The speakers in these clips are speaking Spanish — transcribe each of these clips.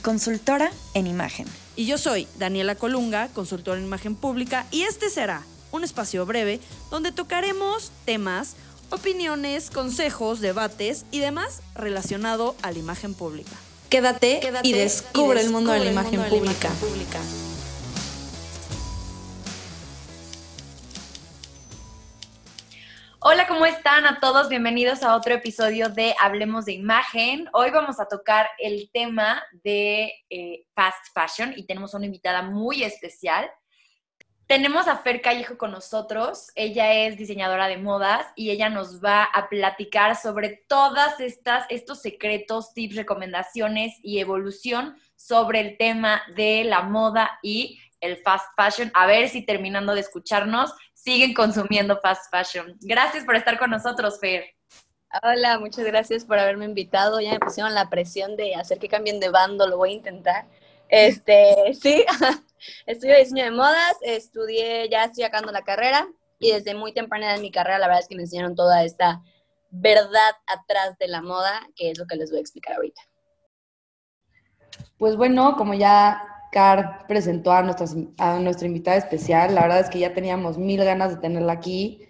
consultora en imagen. Y yo soy Daniela Colunga, consultora en imagen pública, y este será un espacio breve donde tocaremos temas, opiniones, consejos, debates y demás relacionado a la imagen pública. Quédate, y, descubre el mundo, de, la imagen pública. Hola, ¿cómo están a todos? Bienvenidos a otro episodio de Hablemos de Imagen. Hoy vamos a tocar el tema de eh, fast fashion y tenemos una invitada muy especial. Tenemos a Fer Callejo con nosotros. Ella es diseñadora de modas y ella nos va a platicar sobre todas estas estos secretos, tips, recomendaciones y evolución sobre el tema de la moda y el fast fashion. A ver si terminando de escucharnos siguen consumiendo fast fashion. Gracias por estar con nosotros, Fer. Hola, muchas gracias por haberme invitado. Ya me pusieron la presión de hacer que cambien de bando, lo voy a intentar. Este, sí, estudio diseño de modas, estudié, ya estoy sacando la carrera y desde muy temprana en mi carrera la verdad es que me enseñaron toda esta verdad atrás de la moda, que es lo que les voy a explicar ahorita. Pues bueno, como ya Car presentó a, a nuestra invitada especial. La verdad es que ya teníamos mil ganas de tenerla aquí.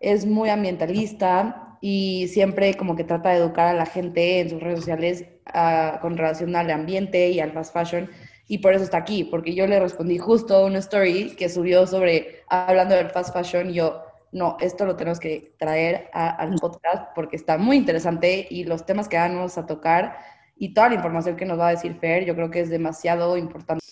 Es muy ambientalista y siempre como que trata de educar a la gente en sus redes sociales ah, con relación al ambiente y al fast fashion. Y por eso está aquí, porque yo le respondí justo una story que subió sobre hablando del fast fashion. Y yo, no, esto lo tenemos que traer al podcast porque está muy interesante y los temas que vamos a tocar y toda la información que nos va a decir Fer, yo creo que es demasiado importante.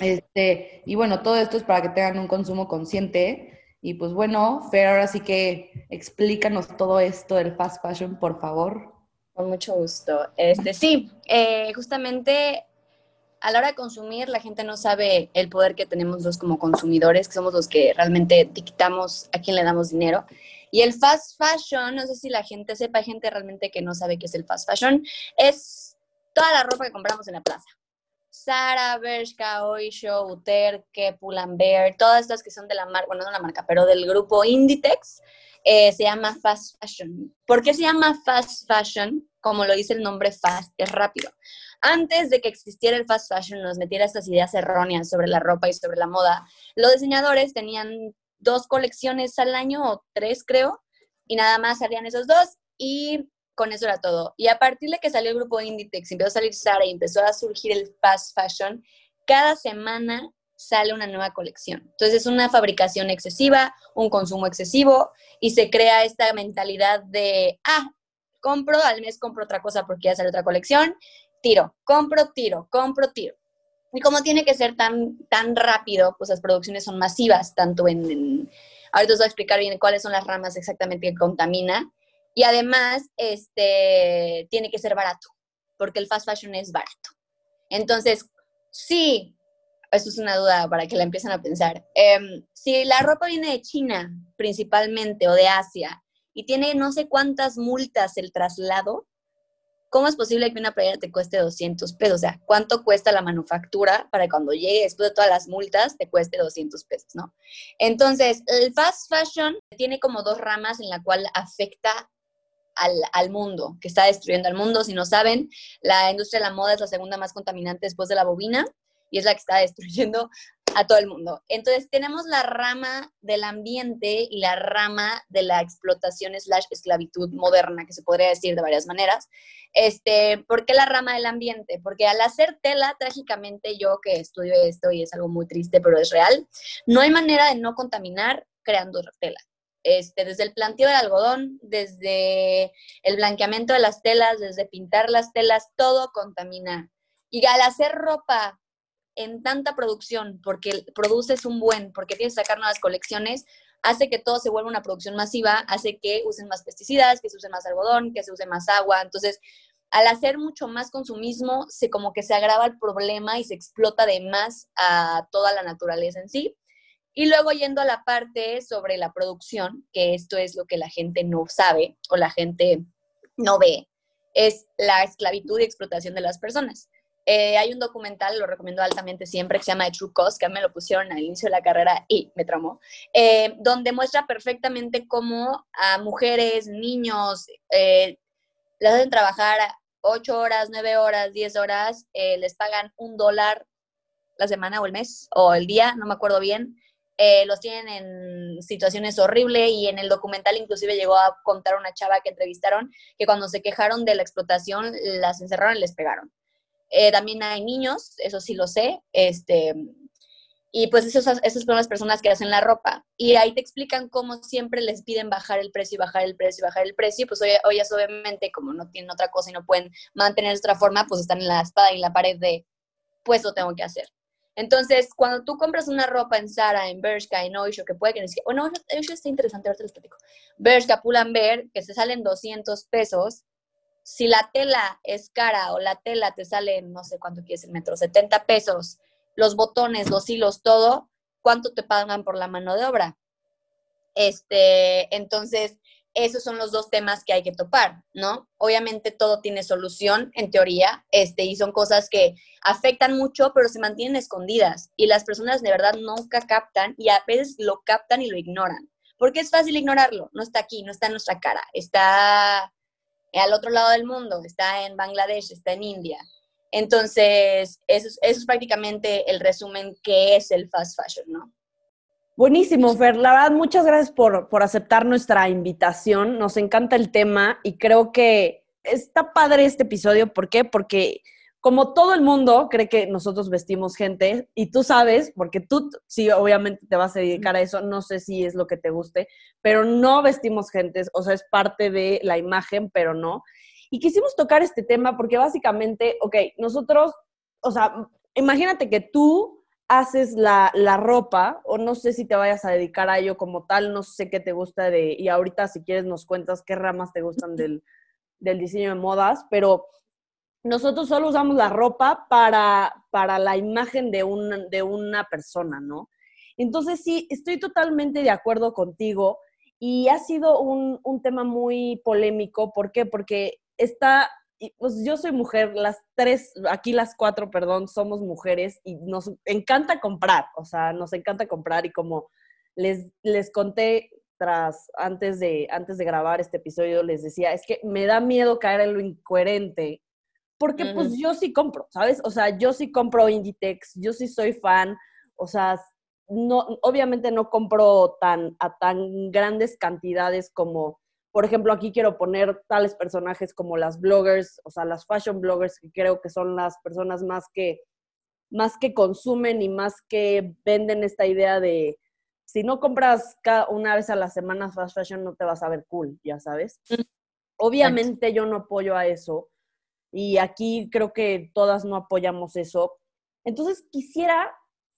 Este, y bueno, todo esto es para que tengan un consumo consciente. Y pues bueno, Fer, ahora sí que explícanos todo esto del fast fashion, por favor. Con mucho gusto. Este, sí, eh, justamente a la hora de consumir, la gente no sabe el poder que tenemos los como consumidores, que somos los que realmente dictamos a quién le damos dinero. Y el fast fashion, no sé si la gente sepa, hay gente realmente que no sabe qué es el fast fashion, es toda la ropa que compramos en la plaza. Sara, Bershka, Oysho, Uterque, Pull&Bear, todas estas que son de la marca, bueno, no la marca, pero del grupo Inditex, eh, se llama fast fashion. ¿Por qué se llama fast fashion? Como lo dice el nombre fast, es rápido. Antes de que existiera el fast fashion, nos metiera estas ideas erróneas sobre la ropa y sobre la moda, los diseñadores tenían dos colecciones al año, o tres creo, y nada más salían esos dos, y con eso era todo. Y a partir de que salió el grupo Inditex, empezó a salir Sara y empezó a surgir el fast fashion, cada semana sale una nueva colección. Entonces es una fabricación excesiva, un consumo excesivo y se crea esta mentalidad de, ah, compro, al mes compro otra cosa porque ya sale otra colección, tiro, compro, tiro, compro, tiro. Y como tiene que ser tan, tan rápido, pues las producciones son masivas, tanto en, ahorita os voy a explicar bien cuáles son las ramas exactamente que contamina. Y además, este, tiene que ser barato, porque el fast fashion es barato. Entonces, sí, eso es una duda para que la empiecen a pensar. Em, si la ropa viene de China principalmente o de Asia y tiene no sé cuántas multas el traslado, ¿cómo es posible que una playera te cueste 200 pesos? O sea, ¿cuánto cuesta la manufactura para cuando llegue después de todas las multas te cueste 200 pesos, no? Entonces, el fast fashion tiene como dos ramas en la cual afecta al, al, mundo, que está destruyendo al mundo. Si no saben, la industria de la moda es la segunda más contaminante después de la bobina y es la que está destruyendo a todo el mundo. Entonces tenemos la rama del ambiente y la rama de la explotación slash esclavitud moderna, que se podría decir de varias maneras. Este, ¿Por qué la rama del ambiente? Porque al hacer tela, trágicamente yo que estudio esto y es algo muy triste, pero es real, no hay manera de no contaminar creando tela. Este, desde el planteo del algodón, desde el blanqueamiento de las telas, desde pintar las telas, todo contamina. Y al hacer ropa en tanta producción, porque produces un buen, porque tienes que sacar nuevas colecciones, hace que todo se vuelva una producción masiva, hace que usen más pesticidas, que se use más algodón, que se use más agua. Entonces, al hacer mucho más consumismo, se como que se agrava el problema y se explota de más a toda la naturaleza en sí. Y luego yendo a la parte sobre la producción, que esto es lo que la gente no sabe o la gente no ve, es la esclavitud y explotación de las personas. Eh, hay un documental, lo recomiendo altamente siempre, que se llama The True Cost, que a mí me lo pusieron al inicio de la carrera y me tramó, eh, donde muestra perfectamente cómo a mujeres, niños, eh, les hacen trabajar 8 horas, 9 horas, 10 horas, les pagan un dólar la semana o el mes o el día, no me acuerdo bien. los tienen en situaciones horribles y en el documental inclusive llegó a contar una chava que entrevistaron que cuando se quejaron de la explotación las encerraron y les pegaron. Eh, también hay niños, eso sí lo sé, este, y pues esos, esas son las personas que hacen la ropa. Y ahí te explican cómo siempre les piden bajar el precio y bajar el precio y bajar el precio. pues hoy, hoy obviamente, como no tienen otra cosa y no pueden mantener otra forma, pues están en la espada y en la pared de, pues lo tengo que hacer. Entonces, cuando tú compras una ropa en Zara, en Bershka, en Oysho, que puede que ni bueno, Oysho está interesante, ahorita les platico. Bershka, Pull&Bear, que se salen 200 pesos, si la tela es cara o la tela te sale, no sé cuánto quieres el metro, 70 pesos, los botones, los hilos, todo, ¿cuánto te pagan por la mano de obra? Este, entonces, esos son los dos temas que hay que topar, ¿no? Obviamente todo tiene solución, en teoría, este, y son cosas que afectan mucho, pero se mantienen escondidas y las personas de verdad nunca captan y a veces lo captan y lo ignoran. Porque es fácil ignorarlo, no está aquí, no está en nuestra cara, está al otro lado del mundo, está en Bangladesh, está en India. Entonces, eso, es prácticamente el resumen que es el fast fashion, ¿no? Buenísimo, Fer. La verdad, muchas gracias por, por aceptar nuestra invitación. Nos encanta el tema y creo que está padre este episodio. ¿Por qué? Porque como todo el mundo cree que nosotros vestimos gente, y tú sabes, porque tú sí, obviamente te vas a dedicar a eso, no sé si es lo que te guste, pero no vestimos gente, o sea, es parte de la imagen, pero no. Y quisimos tocar este tema porque básicamente, ok, nosotros, o sea, imagínate que tú haces la, la ropa, o no sé si te vayas a dedicar a ello como tal, no sé qué te gusta de, y ahorita si quieres nos cuentas qué ramas te gustan del, del diseño de modas, pero nosotros solo usamos la ropa para, para la imagen de una, de una persona, ¿no? Entonces sí, estoy totalmente de acuerdo contigo y ha sido un, tema muy polémico. ¿Por qué? Porque está, pues yo soy mujer, las tres, aquí las cuatro, perdón, somos mujeres y nos encanta comprar, o sea, nos encanta comprar y como les, les conté tras, antes de, antes de grabar este episodio, les decía, es que me da miedo caer en lo incoherente porque pues yo sí compro, ¿sabes? O sea, yo sí compro Inditex, yo sí soy fan, o sea, no, obviamente no compro tan, a tan grandes cantidades como, por ejemplo, aquí quiero poner tales personajes como las bloggers, o sea, las fashion bloggers, que creo que son las personas más que, más que consumen y más que venden esta idea de, si no compras cada una vez a la semana fast fashion, no te vas a ver cool, ya sabes. Obviamente yo no apoyo a eso, y aquí creo que todas no apoyamos eso. Entonces quisiera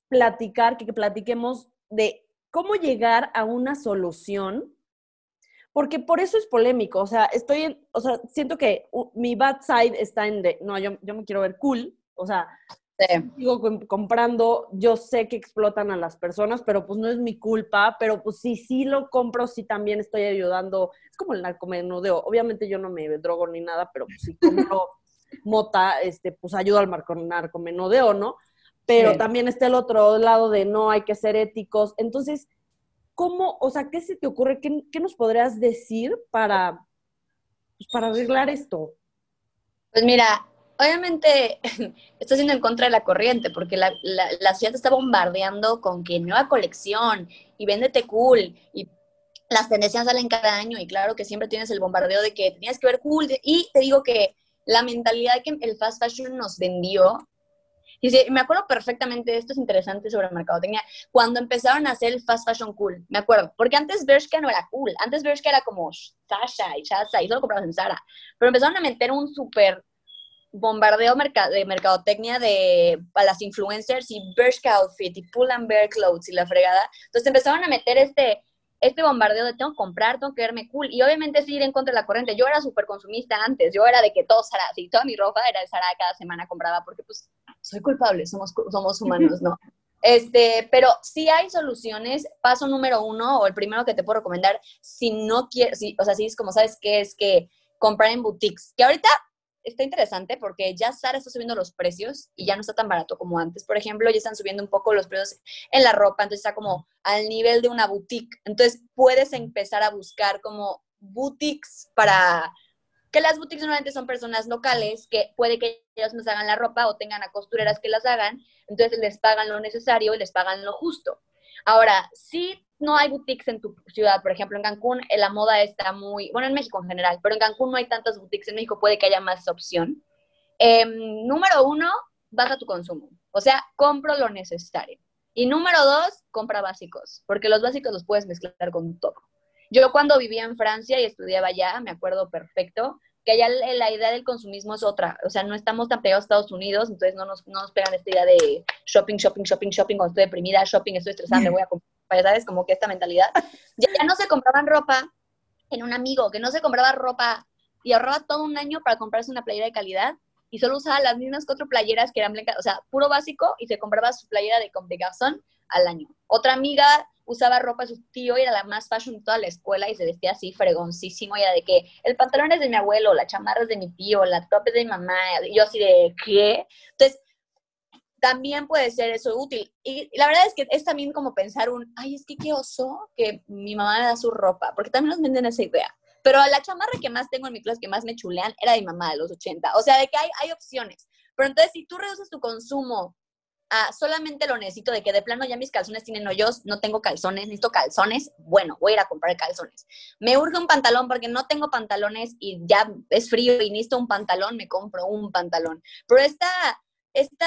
platicar, que, platiquemos de cómo llegar a una solución, porque por eso es polémico, o sea, estoy en, o sea, siento que mi bad side está en de, no, yo, yo me quiero ver cool, o sea, sigo comprando, yo sé que explotan a las personas, pero pues no es mi culpa, pero pues sí, sí lo compro, sí también estoy ayudando, es como el narcomenudeo, obviamente yo no me drogo ni nada, pero pues sí compro mota, este, pues ayuda al narcomenudeo, ¿no? Pero también está el otro lado de no hay que ser éticos. Entonces, ¿cómo, o sea, qué se te ocurre? ¿Qué, nos podrías decir para, pues, para arreglar esto? Pues mira, obviamente está siendo en contra de la corriente, porque la, la, la, ciudad está bombardeando con que nueva colección y véndete cool y las tendencias salen cada año y claro que siempre tienes el bombardeo de que tenías que ver cool y te digo que la mentalidad que el fast fashion nos vendió. Y me acuerdo perfectamente, esto es interesante sobre mercadotecnia, cuando empezaron a hacer el fast fashion cool, me acuerdo, porque antes Bershka no era cool, antes Bershka era como Sasha y Shasa y solo comprabas en Zara, pero empezaron a meter un súper bombardeo de mercadotecnia de a las influencers y Bershka outfit y Pull and Bear clothes y la fregada, entonces empezaron a meter este este bombardeo de tengo que comprar, tengo que verme cool. Y obviamente sí ir en contra de la corriente. Yo era súper consumista antes, yo era de que todo Sara, sí, toda mi ropa era de Sara cada semana compraba porque pues soy culpable, somos, somos humanos, ¿no? Este, pero si hay soluciones. Paso número uno, o el primero que te puedo recomendar, si no quieres, si, o sea, si es como sabes que es que comprar en boutiques, que ahorita está interesante porque ya Sara está subiendo los precios y ya no está tan barato como antes. Por ejemplo, ya están subiendo un poco los precios en la ropa, entonces está como al nivel de una boutique. Entonces puedes empezar a buscar como boutiques para que las boutiques normalmente son personas locales que puede que ellos nos hagan la ropa o tengan a costureras que las hagan, entonces les pagan lo necesario y les pagan lo justo. Ahora, si no hay boutiques en tu ciudad, por ejemplo, en Cancún la moda está muy, bueno, en México en general, pero en Cancún no hay tantas boutiques, en México puede que haya más opción. Em, número uno, baja tu consumo, o sea, compro lo necesario. Y número dos, compra básicos, porque los básicos los puedes mezclar con todo. Yo cuando vivía en Francia y estudiaba allá, me acuerdo perfecto, que allá la idea del consumismo es otra. O sea, no estamos tan pegados a Estados Unidos, entonces no nos, no nos pegan esta idea de shopping, shopping, shopping, shopping, cuando estoy deprimida, shopping, estoy estresada, me voy a comprar, sabes, como que esta mentalidad. Ya, no se compraban ropa en un amigo, que no se compraba ropa y ahorraba todo un año para comprarse una playera de calidad y solo usaba las mismas cuatro playeras que eran blancas, o sea, puro básico y se compraba su playera de, de Garzón al año. Otra amiga usaba ropa de su tío y era la más fashion de toda la escuela y se vestía así fregoncísimo y era de que el pantalón es de mi abuelo, la chamarra es de mi tío, la top es de mi mamá, yo así de ¿qué? Entonces, también puede ser eso útil. Y, la verdad es que es también como pensar un, ay, es que qué oso que mi mamá me da su ropa, porque también nos venden esa idea. Pero la chamarra que más tengo en mi clase, que más me chulean, era de mi mamá de los 80. O sea, de que hay, hay opciones. Pero entonces, si tú reduces tu consumo a solamente lo necesito de que de plano ya mis calzones tienen hoyos, no tengo calzones, necesito calzones, bueno, voy a ir a comprar calzones. Me urge un pantalón porque no tengo pantalones y ya es frío y necesito un pantalón, me compro un pantalón. Pero esta, esta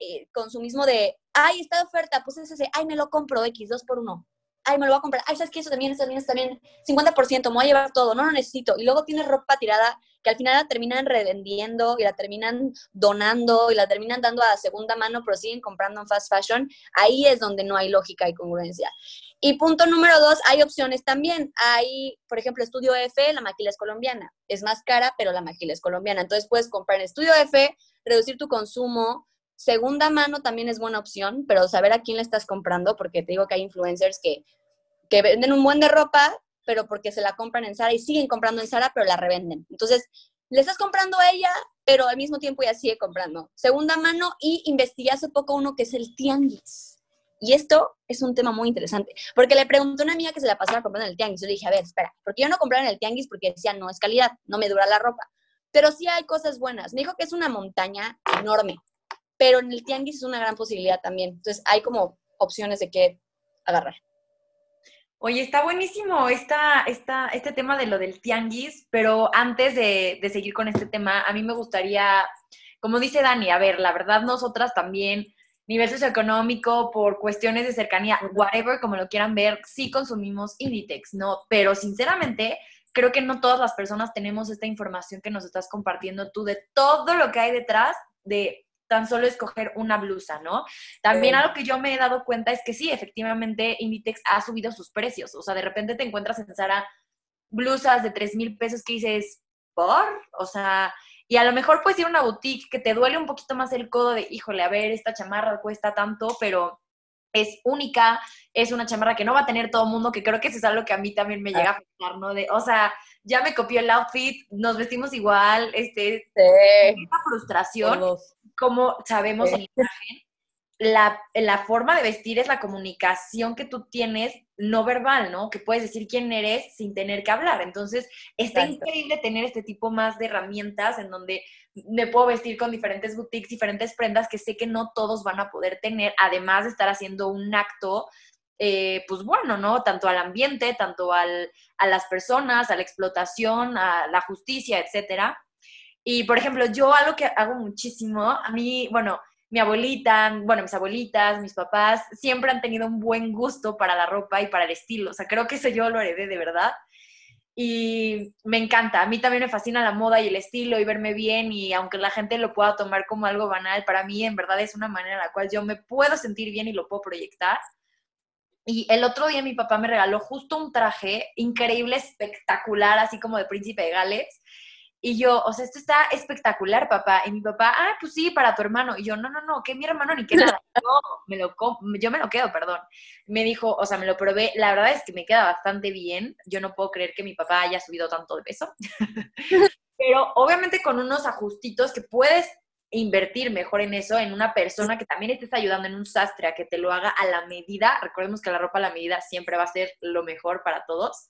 eh, consumismo de, ay, está oferta, pues es ese, ay, me lo compro X, dos por uno ay, me lo voy a comprar, ay, ¿sabes qué? Eso también, eso también, eso también, 50%, me voy a llevar todo, no lo necesito. Y luego tienes ropa tirada que al final la terminan revendiendo y la terminan donando y la terminan dando a segunda mano, pero siguen comprando en fast fashion. Ahí es donde no hay lógica y congruencia. Y punto número dos, hay opciones también. Hay, por ejemplo, Estudio F, la maquila es colombiana. Es más cara, pero la maquila es colombiana. Entonces puedes comprar en Estudio F, reducir tu consumo, Segunda mano también es buena opción, pero saber a quién le estás comprando, porque te digo que hay influencers que que venden un buen de ropa, pero porque se la compran en Sara y siguen comprando en Sara, pero la revenden. Entonces, le estás comprando a ella, pero al mismo tiempo ella sigue comprando. Segunda mano y investigué hace poco uno que es el tianguis. Y esto es un tema muy interesante, porque le pregunté a una amiga que se la pasaba comprando en el tianguis. Yo le dije, a ver, espera, porque yo no compraba en el tianguis porque decía, no es calidad, no me dura la ropa. Pero sí hay cosas buenas. Me dijo que es una montaña enorme, pero en el tianguis es una gran posibilidad también. Entonces hay como opciones de qué agarrar. Oye, está buenísimo esta, esta, este tema de lo del tianguis, pero antes de, de, seguir con este tema, a mí me gustaría, como dice Dani, a ver, la verdad nosotras también, nivel socioeconómico, por cuestiones de cercanía, whatever, como lo quieran ver, sí consumimos Inditex, ¿no? Pero sinceramente, creo que no todas las personas tenemos esta información que nos estás compartiendo tú de todo lo que hay detrás de tan solo escoger una blusa, ¿no? También algo que yo me he dado cuenta es que sí, efectivamente, Inditex ha subido sus precios. O sea, de repente te encuentras en Zara blusas de 3 mil pesos que dices, ¿por? O sea, y a lo mejor puedes ir a una boutique que te duele un poquito más el codo de, híjole, a ver, esta chamarra cuesta tanto, pero es única, es una chamarra que no va a tener todo el mundo, que creo que eso es algo que a mí también me llega a afectar, ¿no? De, o sea, ya me copió el outfit, nos vestimos igual, este, sí. frustración como sabemos en imagen, la, la, forma de vestir es la comunicación que tú tienes no verbal, ¿no? Que puedes decir quién eres sin tener que hablar. Entonces, está increíble tener este tipo más de herramientas en donde me puedo vestir con diferentes boutiques, diferentes prendas que sé que no todos van a poder tener, además de estar haciendo un acto, eh, pues bueno, ¿no? Tanto al ambiente, tanto al, a las personas, a la explotación, a la justicia, etcétera. Y, por ejemplo, yo algo que hago muchísimo, a mí, bueno, mi abuelita, bueno, mis abuelitas, mis papás, siempre han tenido un buen gusto para la ropa y para el estilo. O sea, creo que eso yo lo heredé de verdad. Y me encanta. A mí también me fascina la moda y el estilo y verme bien. Y aunque la gente lo pueda tomar como algo banal, para mí en verdad es una manera en la cual yo me puedo sentir bien y lo puedo proyectar. Y el otro día mi papá me regaló justo un traje increíble, espectacular, así como de príncipe de Gales. Y yo, o sea, esto está espectacular, papá. Y mi papá, ah, pues sí, para tu hermano. Y yo, no, no, no, que mi hermano ni que nada. Yo me lo, yo me lo quedo, perdón. Me dijo, o sea, me lo probé. La verdad es que me queda bastante bien. Yo no puedo creer que mi papá haya subido tanto de peso. Pero obviamente con unos ajustitos que puedes invertir mejor en eso, en una persona que también estés ayudando en un sastre a que te lo haga a la medida. Recordemos que la ropa a la medida siempre va a ser lo mejor para todos.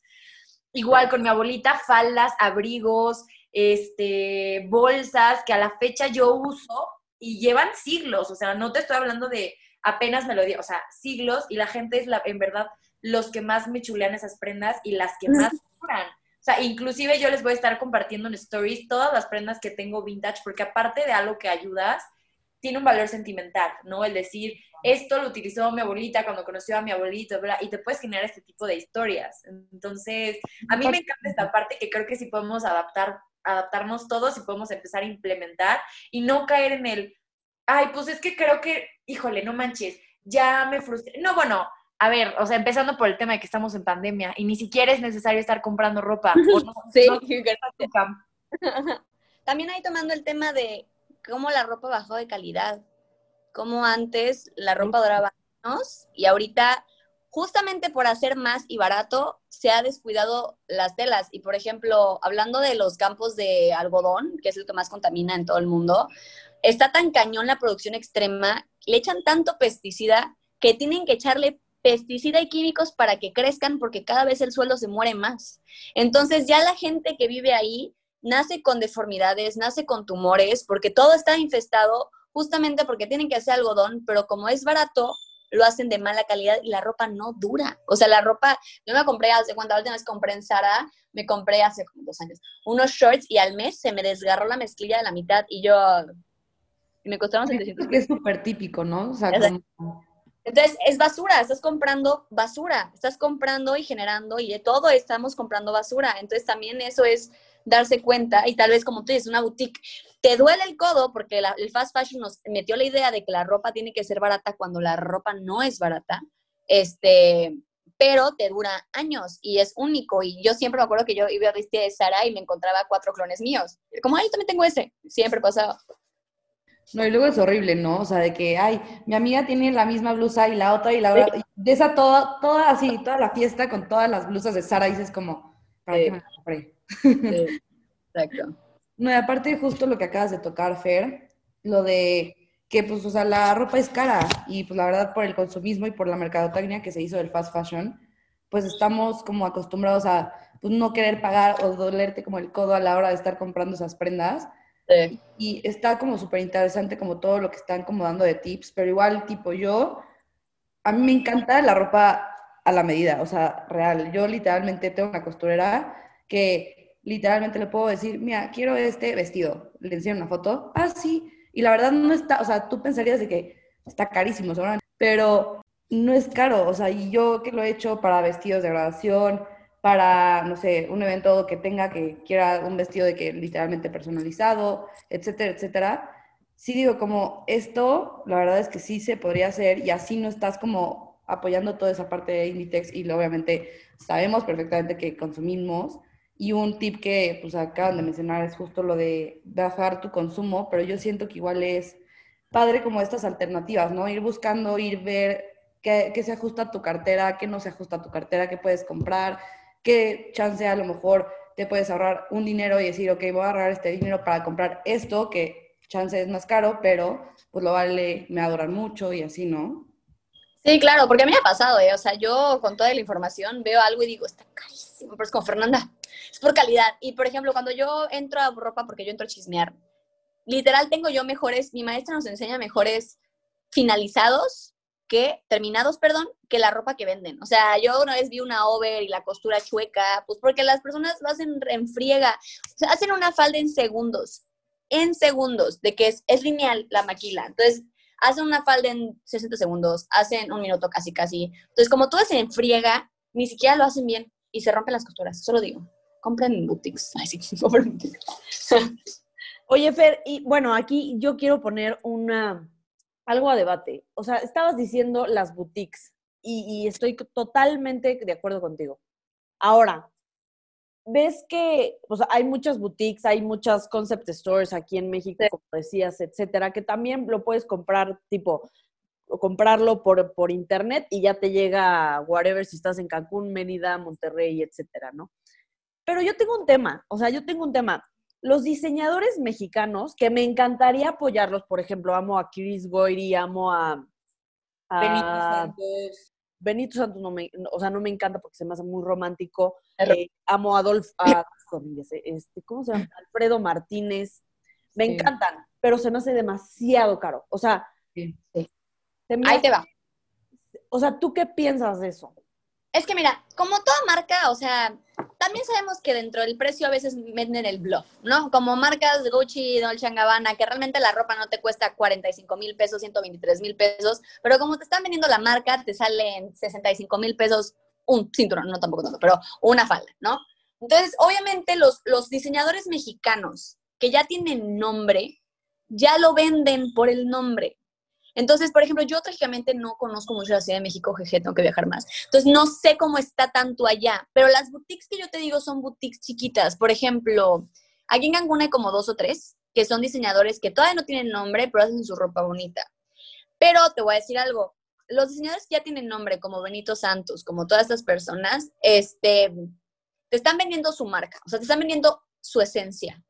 Igual con mi abuelita, faldas, abrigos, este, bolsas que a la fecha yo uso y llevan siglos. O sea, no te estoy hablando de apenas me lo dio, o sea, siglos y la gente es la, en verdad los que más me chulean esas prendas y las que más duran. O sea, inclusive yo les voy a estar compartiendo en stories todas las prendas que tengo vintage, porque aparte de algo que ayudas, tiene un valor sentimental, ¿no? El decir, esto lo utilizó mi abuelita cuando conoció a mi abuelito, ¿verdad? y te puedes generar este tipo de historias. Entonces, a mí me encanta esta parte que creo que sí podemos adaptar, adaptarnos todos y podemos empezar a implementar y no caer en el, ay, pues es que creo que, híjole, no manches, ya me frustré. No, bueno, a ver, o sea, empezando por el tema de que estamos en pandemia y ni siquiera es necesario estar comprando ropa. sí, También ahí tomando el tema de cómo la ropa bajó de calidad, cómo antes la ropa duraba años y ahorita justamente por hacer más y barato se ha descuidado las telas. Y por ejemplo, hablando de los campos de algodón, que es el que más contamina en todo el mundo, está tan cañón la producción extrema, le echan tanto pesticida que tienen que echarle pesticida y químicos para que crezcan porque cada vez el suelo se muere más. Entonces ya la gente que vive ahí nace con deformidades, nace con tumores, porque todo está infestado justamente porque tienen que hacer algodón, pero como es barato, lo hacen de mala calidad y la ropa no dura. O sea, la ropa, yo me compré hace cuando la última vez compré en Sara, me compré hace como dos años, unos shorts y al mes se me desgarró la mezclilla de la mitad y yo, me costaron 700 Es súper típico, ¿no? O sea, como entonces, es basura, estás comprando basura, estás comprando y generando y de todo estamos comprando basura. Entonces, también eso es darse cuenta y tal vez como tú dices, una boutique, te duele el codo porque el fast fashion nos metió la idea de que la ropa tiene que ser barata cuando la ropa no es barata, este, pero te dura años y es único. Y yo siempre me acuerdo que yo iba a vestir de Sara y me encontraba cuatro clones míos. Como, ay, también tengo ese. Siempre pasaba. No, y luego es horrible, ¿no? O sea, de que, ay, mi amiga tiene la misma blusa y la otra y la otra. de esa toda, toda así, toda la fiesta con todas las blusas de Sara, dices como, ¿para qué me la compré? Exacto. No, y aparte justo lo que acabas de tocar, Fer, lo de que, pues, o sea, la ropa es cara y, pues, la verdad, por el consumismo y por la mercadotecnia que se hizo del fast fashion, pues, estamos como acostumbrados a, pues, no querer pagar o dolerte como el codo a la hora de estar comprando esas prendas y está como súper interesante como todo lo que están como dando de tips, pero igual tipo yo, a mí me encanta la ropa a la medida, o sea, real. Yo literalmente tengo una costurera que literalmente le puedo decir, mira, quiero este vestido. Le enseño una foto, ah, sí. Y la verdad no está, o sea, tú pensarías de que está carísimo, pero no es caro, o sea, y yo que lo he hecho para vestidos de graduación, para, no sé, un evento que tenga que quiera un vestido de que literalmente personalizado, etcétera, etcétera. Sí digo como esto, la verdad es que sí se podría hacer y así no estás como apoyando toda esa parte de Inditex y obviamente sabemos perfectamente que consumimos y un tip que pues acaban de mencionar es justo lo de bajar tu consumo, pero yo siento que igual es padre como estas alternativas, ¿no? Ir buscando, ir ver qué, qué se ajusta a tu cartera, qué no se ajusta a tu cartera, qué puedes comprar, qué chance a lo mejor te puedes ahorrar un dinero y decir, ok, voy a ahorrar este dinero para comprar esto, que chance es más caro, pero pues lo vale, me adoran mucho y así, ¿no? Sí, claro, porque a mí me ha pasado, ¿eh? O sea, yo con toda la información veo algo y digo, está carísimo, pero es como Fernanda, es por calidad. Y por ejemplo, cuando yo entro a ropa, porque yo entro a chismear, literal tengo yo mejores, mi maestra nos enseña mejores finalizados que, terminados, perdón, que la ropa que venden. O sea, yo una vez vi una over y la costura chueca, pues porque las personas lo hacen en friega. O sea, hacen una falda en segundos, en segundos, de que es, es lineal la maquila. Entonces, hacen una falda en 60 segundos, hacen un minuto casi, casi. Entonces, como todo es en friega, ni siquiera lo hacen bien y se rompen las costuras. Solo digo, compren boutiques. Ay, sí, compren boutiques. Oye, Fer, y bueno, aquí yo quiero poner una algo a debate. O sea, estabas diciendo las boutiques y estoy totalmente de acuerdo contigo. Ahora, ves que hay muchas boutiques, hay muchas concept stores aquí en México, como decías, etcétera, que también lo puedes comprar tipo o comprarlo por, por internet y ya te llega whatever si estás en Cancún, Mérida, Monterrey, etcétera, ¿no? Pero yo tengo un tema, o sea, yo tengo un tema. Los diseñadores mexicanos, que me encantaría apoyarlos, por ejemplo, amo a Chris Goyri, amo a, a Benito Santos. Benito Santos, no me, o sea, no me encanta porque se me hace muy romántico. Eh, amo a Adolfo, a, este, ¿cómo se llama? Alfredo Martínez. Me Sí. encantan, pero se me hace demasiado caro. O sea, Sí. se me Ahí hace- te va. o sea, ¿tú qué piensas de eso? Es que mira, como toda marca, o sea, también sabemos que dentro del precio a veces venden el bluff, ¿no? Como marcas Gucci, Dolce Gabbana, que realmente la ropa no te cuesta 45 mil pesos, 123 mil pesos, pero como te están vendiendo la marca, te salen 65 mil pesos un cinturón, no tampoco tanto, pero una falda, ¿no? Entonces, obviamente los, los diseñadores mexicanos que ya tienen nombre, ya lo venden por el nombre. Entonces, por ejemplo, yo trágicamente no conozco mucho la Ciudad de México, jeje, tengo que viajar más. Entonces, no sé cómo está tanto allá, pero las boutiques que yo te digo son boutiques chiquitas. Por ejemplo, aquí en Cancún hay como dos o tres que son diseñadores que todavía no tienen nombre, pero hacen su ropa bonita. Pero te voy a decir algo, los diseñadores que ya tienen nombre, como Benito Santos, como todas estas personas, este, te están vendiendo su marca, o sea, te están vendiendo su esencia.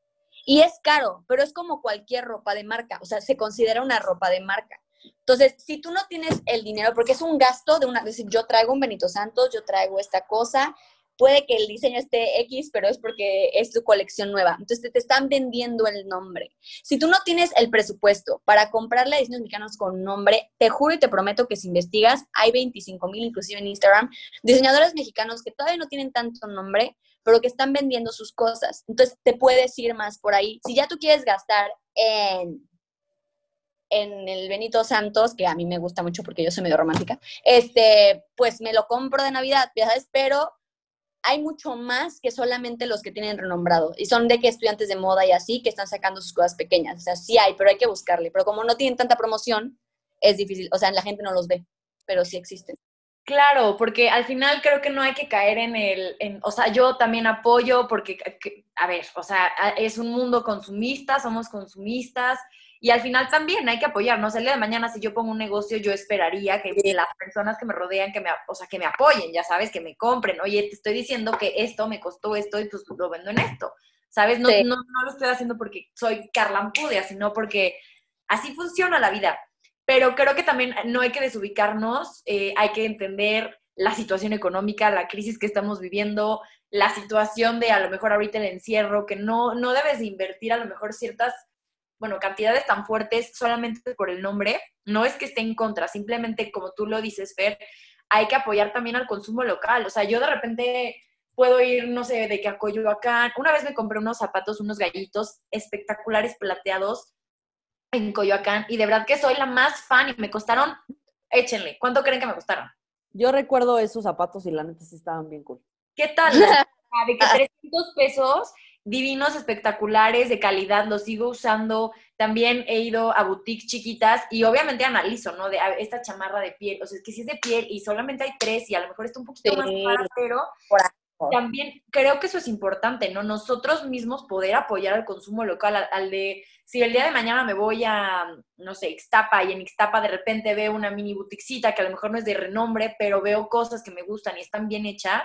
Y es caro, pero es como cualquier ropa de marca, o sea, se considera una ropa de marca. Entonces, si tú no tienes el dinero, porque es un gasto de una, es decir, yo traigo un Benito Santos, yo traigo esta cosa, puede que el diseño esté X, pero es porque es tu colección nueva. Entonces, te, están vendiendo el nombre. Si tú no tienes el presupuesto para comprarle a diseños mexicanos con nombre, te juro y te prometo que si investigas, hay 25 mil, inclusive en Instagram, diseñadores mexicanos que todavía no tienen tanto nombre, pero que están vendiendo sus cosas. Entonces, te puedes ir más por ahí. Si ya tú quieres gastar en en el Benito Santos, que a mí me gusta mucho porque yo soy medio romántica, este, pues me lo compro de Navidad, ya sabes, pero hay mucho más que solamente los que tienen renombrado. Y son de que estudiantes de moda y así que están sacando sus cosas pequeñas. O sea, sí hay, pero hay que buscarle. Pero como no tienen tanta promoción, es difícil. O sea, la gente no los ve, pero sí existen. Claro, porque al final creo que no hay que caer en el, en- o sea, yo también apoyo porque, que- a ver, o sea, es un mundo consumista, somos consumistas y al final también hay que apoyarnos. El día de mañana, si yo pongo un negocio, yo esperaría que las personas que me rodean, que me, o sea, que me apoyen, ya sabes, que me compren. Oye, te estoy diciendo que esto me costó esto y pues lo vendo en esto, ¿sabes? No, Sí. no, no lo estoy haciendo porque soy Carlampudia, sino porque así funciona la vida pero creo que también no hay que desubicarnos, eh, hay que entender la situación económica, la crisis que estamos viviendo, la situación de a lo mejor ahorita el encierro, que no, no debes de invertir a lo mejor ciertas, bueno, cantidades tan fuertes solamente por el nombre. No es que esté en contra, simplemente como tú lo dices, Fer, hay que apoyar también al consumo local. O sea, yo de repente puedo ir, no sé, de que a Coyoacán. Una vez me compré unos zapatos, unos gallitos espectaculares plateados en Coyoacán y de verdad que soy la más fan y me costaron, échenle, ¿cuánto creen que me costaron? Yo recuerdo esos zapatos y la neta sí estaban bien cool. ¿Qué tal? De que 300 pesos, divinos, espectaculares, de calidad, los sigo usando. También he ido a boutiques chiquitas y obviamente analizo, ¿no? De a, esta chamarra de piel, o sea, es que si es de piel y solamente hay tres y a lo mejor está un poquito más cara, pero también creo que eso es importante, ¿no? Nosotros mismos poder apoyar al consumo local, al, al de, si el día de mañana me voy a, no sé, Ixtapa y en Ixtapa de repente veo una mini boutiquecita que a lo mejor no es de renombre, pero veo cosas que me gustan y están bien hechas,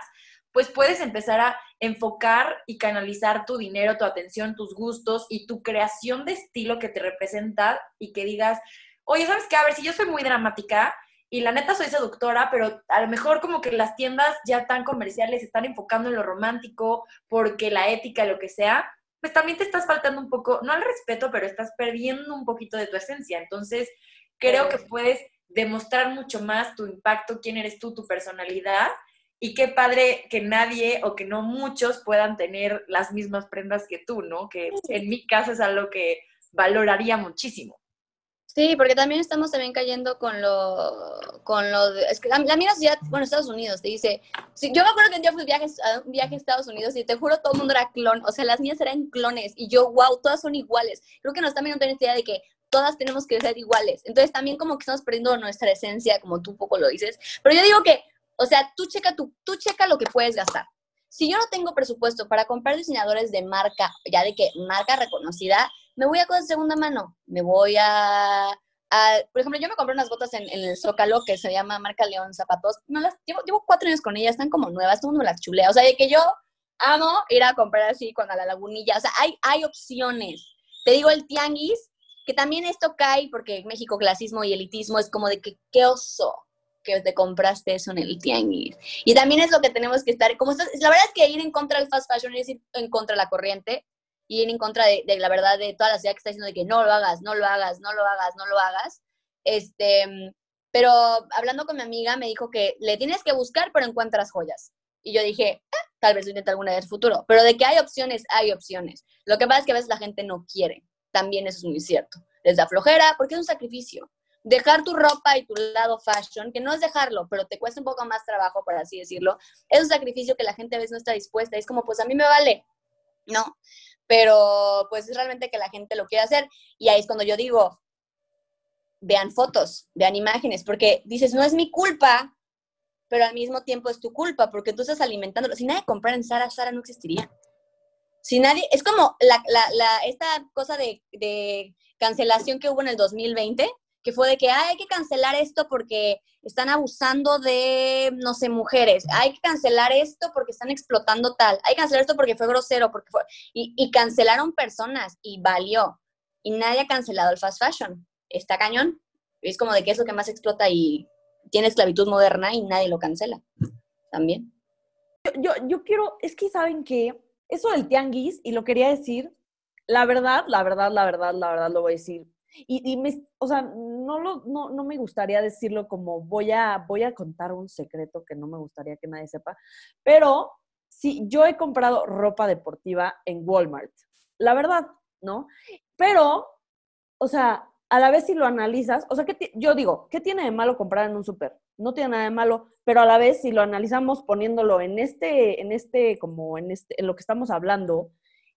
pues puedes empezar a enfocar y canalizar tu dinero, tu atención, tus gustos y tu creación de estilo que te representa y que digas, oye, ¿sabes qué? A ver, si yo soy muy dramática, y la neta soy seductora, pero a lo mejor como que las tiendas ya tan comerciales están enfocando en lo romántico, porque la ética, lo que sea, pues también te estás faltando un poco, no al respeto, pero estás perdiendo un poquito de tu esencia. Entonces, creo que puedes demostrar mucho más tu impacto, quién eres tú, tu personalidad, y qué padre que nadie o que no muchos puedan tener las mismas prendas que tú, ¿no? Que en mi caso es algo que valoraría muchísimo. Sí, porque también estamos también cayendo con lo, con lo de, es que la, la misma sociedad, bueno, Estados Unidos te dice, sí, yo me acuerdo que un día fui viajes, a un viaje a Estados Unidos y te juro todo el mundo era clon, o sea, las niñas eran clones y yo, wow, todas son iguales. Creo que nos están viendo esta idea de que todas tenemos que ser iguales. Entonces también como que estamos perdiendo nuestra esencia, como tú un poco lo dices. Pero yo digo que, o sea, tú checa, tú, tú checa lo que puedes gastar. Si yo no tengo presupuesto para comprar diseñadores de marca, ya de que marca reconocida, me voy a cosas de segunda mano. Me voy a, por ejemplo, yo me compré unas botas en, el Zócalo que se llama Marca León Zapatos. No las, llevo, cuatro años con ellas, están como nuevas, todo el mundo las chulea. O sea, de que yo amo ir a comprar así con la lagunilla. O sea, hay, hay opciones. Te digo, el tianguis, que también esto cae porque México clasismo y elitismo es como de que qué oso que te compraste eso en el tianguis. Y también es lo que tenemos que estar, como la verdad es que ir en contra del fast fashion es ir en contra de la corriente y ir en contra de, la verdad de toda la ciudad que está diciendo de que no lo hagas, no lo hagas, no lo hagas, no lo hagas. Este, pero hablando con mi amiga me dijo que le tienes que buscar pero encuentras joyas. Y yo dije, ah, tal vez lo intente alguna vez futuro. Pero de que hay opciones, hay opciones. Lo que pasa es que a veces la gente no quiere. También eso es muy cierto. Les da flojera porque es un sacrificio dejar tu ropa y tu lado fashion, que no es dejarlo, pero te cuesta un poco más trabajo, por así decirlo, es un sacrificio que la gente a veces no está dispuesta. Es como, pues a mí me vale, ¿no? Pero pues es realmente que la gente lo quiere hacer. Y ahí es cuando yo digo, vean fotos, vean imágenes, porque dices, no es mi culpa, pero al mismo tiempo es tu culpa, porque tú estás alimentándolo. Si nadie comprara en Sara, Sara no existiría. Si nadie, es como la, la, esta cosa de, de cancelación que hubo en el 2020, que fue de que hay que cancelar esto porque están abusando de, no sé, mujeres, hay que cancelar esto porque están explotando tal, hay que cancelar esto porque fue grosero, porque fue... Y, cancelaron personas y valió. Y nadie ha cancelado el fast fashion. Está cañón. Es como de que es lo que más explota y tiene esclavitud moderna y nadie lo cancela. También. Yo, yo quiero, es que saben que eso del tianguis, y lo quería decir, la verdad, la verdad, la verdad, la verdad lo voy a decir y, me, o sea, no, lo, no, no, me gustaría decirlo como voy a, voy a contar un secreto que no me gustaría que nadie sepa, pero sí, yo he comprado ropa deportiva en Walmart, la verdad, ¿no? Pero, o sea, a la vez si lo analizas, o sea, yo digo, ¿qué tiene de malo comprar en un súper? No tiene nada de malo, pero a la vez si lo analizamos poniéndolo en este, en este, como en este, en lo que estamos hablando,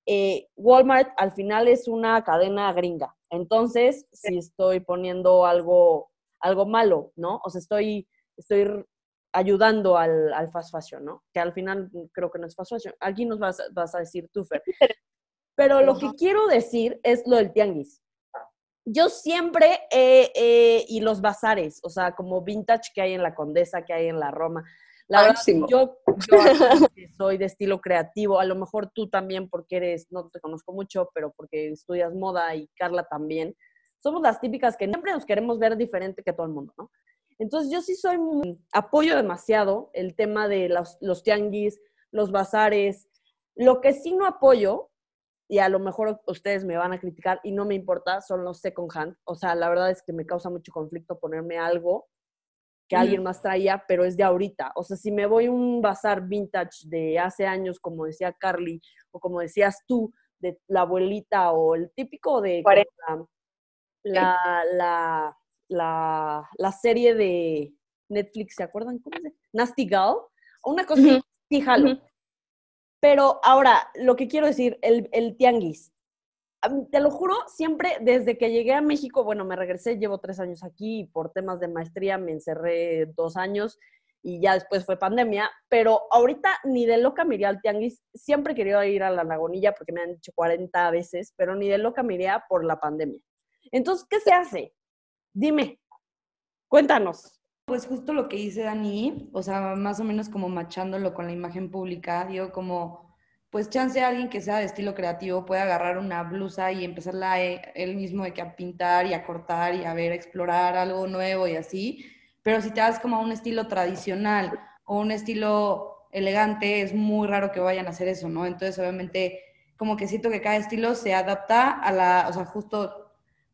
eh, Walmart al final es una cadena gringa. Entonces, si estoy poniendo algo, algo malo, ¿no? O sea, estoy, estoy ayudando al, al, fast fashion, ¿no? Que al final creo que no es fast fashion. Aquí nos vas, vas a decir tú, Fer. Pero lo que quiero decir es lo del tianguis. Yo siempre, y los bazares, o sea, como vintage que hay en la Condesa, que hay en la Roma, la verdad, yo, soy de estilo creativo, a lo mejor tú también porque eres, no te conozco mucho, pero porque estudias moda y Carla también, somos las típicas que siempre nos queremos ver diferente que todo el mundo, ¿no? Entonces yo sí soy, apoyo demasiado el tema de los, los tianguis, los bazares. Lo que sí no apoyo, y a lo mejor ustedes me van a criticar y no me importa, son los second hand. O sea, la verdad es que me causa mucho conflicto ponerme algo que alguien más traía, pero es de ahorita. O sea, si me voy a un bazar vintage de hace años, como decía Carly, o como decías tú, de la abuelita, o el típico de la, la, la, la, serie de Netflix, ¿se acuerdan? ¿Cómo se Nasty Gal. Una cosa, sí, jalo. Pero ahora, lo que quiero decir, el, el tianguis te lo juro, siempre desde que llegué a México, bueno, me regresé, llevo tres años aquí y por temas de maestría me encerré dos años y ya después fue pandemia, pero ahorita ni de loca me iría al tianguis, siempre quería ir a la lagunilla porque me han dicho 40 veces, pero ni de loca me iría por la pandemia. Entonces, ¿qué se hace? Dime, cuéntanos. Pues justo lo que dice Dani, o sea, más o menos como machándolo con la imagen pública, digo como pues chance alguien que sea de estilo creativo puede agarrar una blusa y empezarla eh, él mismo de que a pintar y a cortar y a ver, a explorar algo nuevo y así. Pero si te das como a un estilo tradicional o un estilo elegante, es muy raro que vayan a hacer eso, ¿no? Entonces, obviamente, como que siento que cada estilo se adapta a la, o sea, justo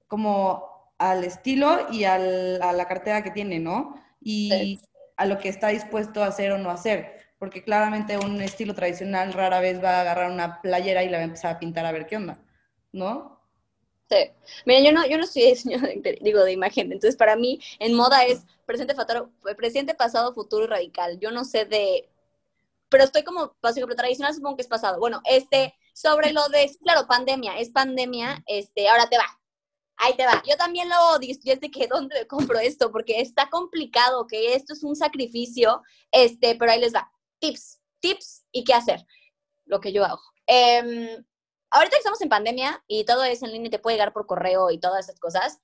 como al estilo y a la cartera que tiene, ¿no? Y a lo que está dispuesto a hacer o no hacer porque claramente un estilo tradicional rara vez va a agarrar una playera y la va a empezar a pintar a ver qué onda, ¿no? Sí. Mira, yo no, yo no soy digo, de imagen, entonces para mí en moda es presente, presente, pasado, futuro y radical. Yo no sé de, pero estoy como, por ejemplo, tradicional supongo que es pasado. Bueno, este, sobre lo de, claro, pandemia, es pandemia, este, ahora te va. Ahí te va. Yo también lo. Yo de que, ¿dónde compro esto? Porque está complicado, que esto es un sacrificio, este, pero ahí les va. Tips, tips y qué hacer. Lo que yo hago. Em, ahorita que estamos en pandemia y todo es en línea y te puede llegar por correo y todas esas cosas,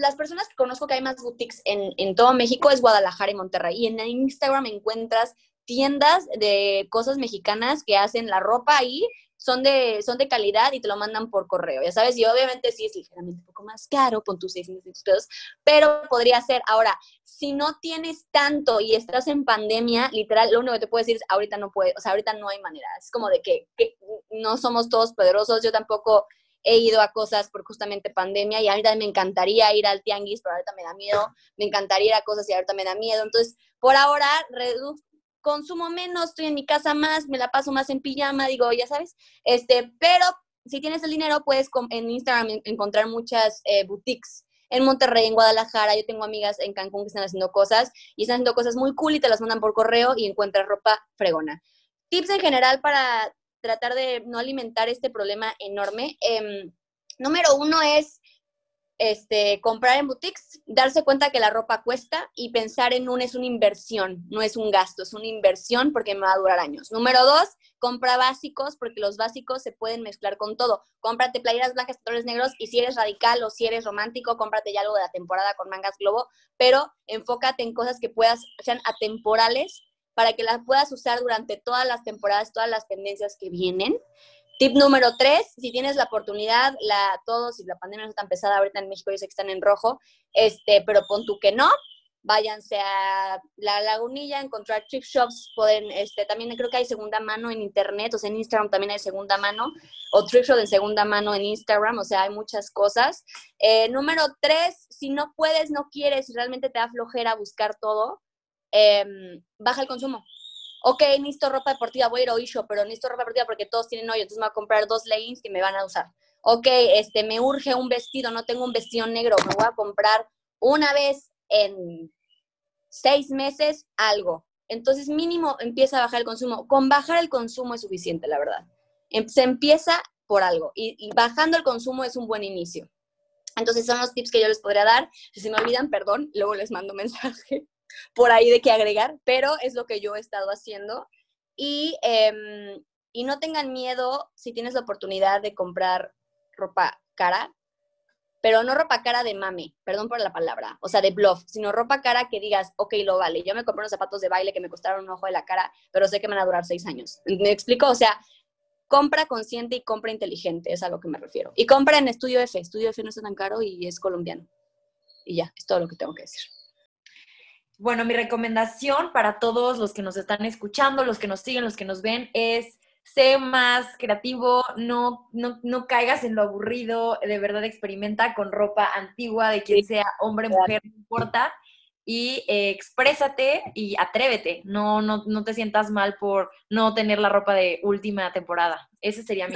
las personas que conozco que hay más boutiques en, en, todo México es Guadalajara y Monterrey. Y en Instagram encuentras tiendas de cosas mexicanas que hacen la ropa ahí son de, son de calidad y te lo mandan por correo, ya sabes, y obviamente sí es ligeramente un poco más caro, con tus 600 pesos, pero podría ser. Ahora, si no tienes tanto y estás en pandemia, literal, lo único que te puedo decir es, ahorita no puede, o sea, ahorita no hay manera, es como de que, que no somos todos poderosos, yo tampoco he ido a cosas por justamente pandemia y ahorita me encantaría ir al tianguis, pero ahorita me da miedo, me encantaría ir a cosas y ahorita me da miedo. Entonces, por ahora, redu consumo menos, estoy en mi casa más, me la paso más en pijama, digo, ya sabes, este, pero si tienes el dinero, puedes en Instagram encontrar muchas eh, boutiques. En Monterrey, en Guadalajara, yo tengo amigas en Cancún que están haciendo cosas y están haciendo cosas muy cool y te las mandan por correo y encuentras ropa fregona. Tips en general para tratar de no alimentar este problema enorme. Em, número uno es este, comprar en boutiques, darse cuenta que la ropa cuesta y pensar en un es una inversión, no es un gasto, es una inversión porque me va a durar años. Número dos, compra básicos porque los básicos se pueden mezclar con todo. Cómprate playeras blancas, pantalones negros y si eres radical o si eres romántico, cómprate ya algo de la temporada con mangas globo, pero enfócate en cosas que puedas, sean atemporales para que las puedas usar durante todas las temporadas, todas las tendencias que vienen. Tip número tres, si tienes la oportunidad, la, todos, si la pandemia no está tan pesada ahorita en México, yo sé que están en rojo, este, pero pon tú que no, váyanse a la lagunilla, encontrar thrift shops, pueden, este, también creo que hay segunda mano en internet, o sea, en Instagram también hay segunda mano, o thrift shop de segunda mano en Instagram, o sea, hay muchas cosas. Eh, número tres, si no puedes, no quieres, si realmente te da flojera buscar todo, em, baja el consumo ok, necesito ropa deportiva, voy a ir a Oisho, pero necesito ropa deportiva porque todos tienen hoyo, entonces me voy a comprar dos leggings que me van a usar. Ok, este, me urge un vestido, no tengo un vestido negro, me voy a comprar una vez en seis meses algo. Entonces, mínimo empieza a bajar el consumo. Con bajar el consumo es suficiente, la verdad. Em, se empieza por algo y, y bajando el consumo es un buen inicio. Entonces, son los tips que yo les podría dar. Si se me olvidan, perdón, luego les mando mensaje por ahí de qué agregar, pero es lo que yo he estado haciendo. Y, em, y no tengan miedo si tienes la oportunidad de comprar ropa cara, pero no ropa cara de mame, perdón por la palabra, o sea, de bluff, sino ropa cara que digas, ok, lo vale. Yo me compré unos zapatos de baile que me costaron un ojo de la cara, pero sé que van a durar seis años. ¿Me explico? O sea, compra consciente y compra inteligente, es a lo que me refiero. Y compra en Estudio F. Estudio F no está tan caro y es colombiano. Y ya, es todo lo que tengo que decir. Bueno, mi recomendación para todos los que nos están escuchando, los que nos siguen, los que nos ven, es sé más creativo, no, no, no caigas en lo aburrido, de verdad experimenta con ropa antigua, de quien sea, hombre, mujer, no importa, y eh, exprésate y atrévete, no, no, no te sientas mal por no tener la ropa de última temporada. Ese sería mi.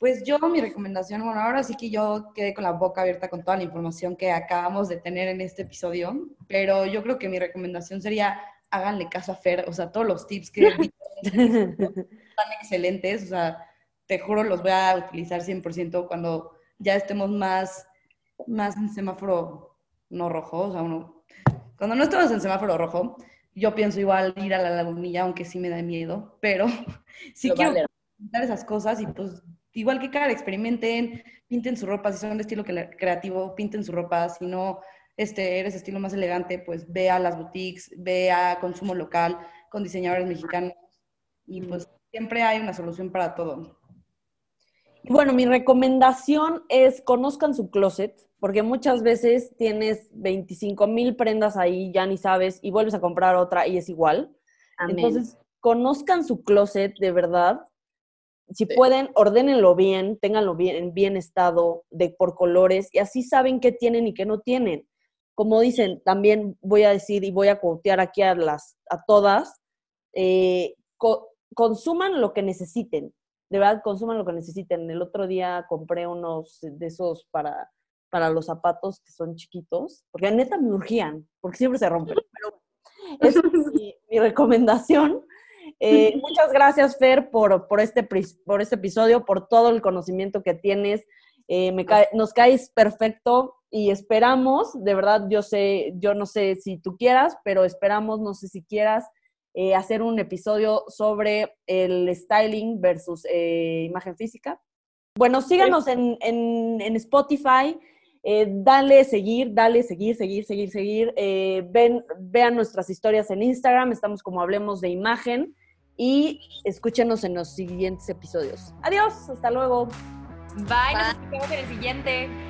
Pues yo, mi recomendación, bueno, ahora sí que yo quedé con la boca abierta con toda la información que acabamos de tener en este episodio, pero yo creo que mi recomendación sería háganle caso a Fer, o sea, todos los tips que están excelentes, o sea, te juro los voy a utilizar 100% cuando ya estemos más, más en semáforo no rojo, o sea, uno, cuando no estamos en semáforo rojo, yo pienso igual ir a la lagunilla, aunque sí me da miedo, pero sí quiero vale. esas cosas y pues igual que cada experimenten, pinten su ropa, si son de estilo creativo, pinten su ropa, si no este, eres estilo más elegante, pues ve a las boutiques, ve a consumo local con diseñadores mexicanos y pues siempre hay una solución para todo. Bueno, mi recomendación es conozcan su closet, porque muchas veces tienes 25 mil prendas ahí, ya ni sabes, y vuelves a comprar otra y es igual. Entonces, conozcan su closet de verdad si pueden, ordénenlo bien, ténganlo bien, en bien estado, de, por colores, y así saben qué tienen y qué no tienen. Como dicen, también voy a decir y voy a cotear aquí a, las, a todas, eh, consuman lo que necesiten, de verdad, consuman lo que necesiten. El otro día compré unos de esos para, para los zapatos que son chiquitos, porque neta me urgían, porque siempre se rompen. Pero esa es mi, mi recomendación. Eh, muchas gracias, Fer, por, por, este, por este episodio, por todo el conocimiento que tienes. Eh, me cae- nos caes perfecto y esperamos, de verdad, yo sé, yo no sé si tú quieras, pero esperamos, no sé si quieras, eh, hacer un episodio sobre el styling versus imagen física. Bueno, síganos en, en- en Spotify, eh, dale seguir, dale seguir, seguir, seguir, seguir. Eh, ven, vean nuestras historias en Instagram, estamos como Hablemos de Imagen y escúchenos en los siguientes episodios. Adiós, hasta luego. Bye, nos escuchamos en el siguiente.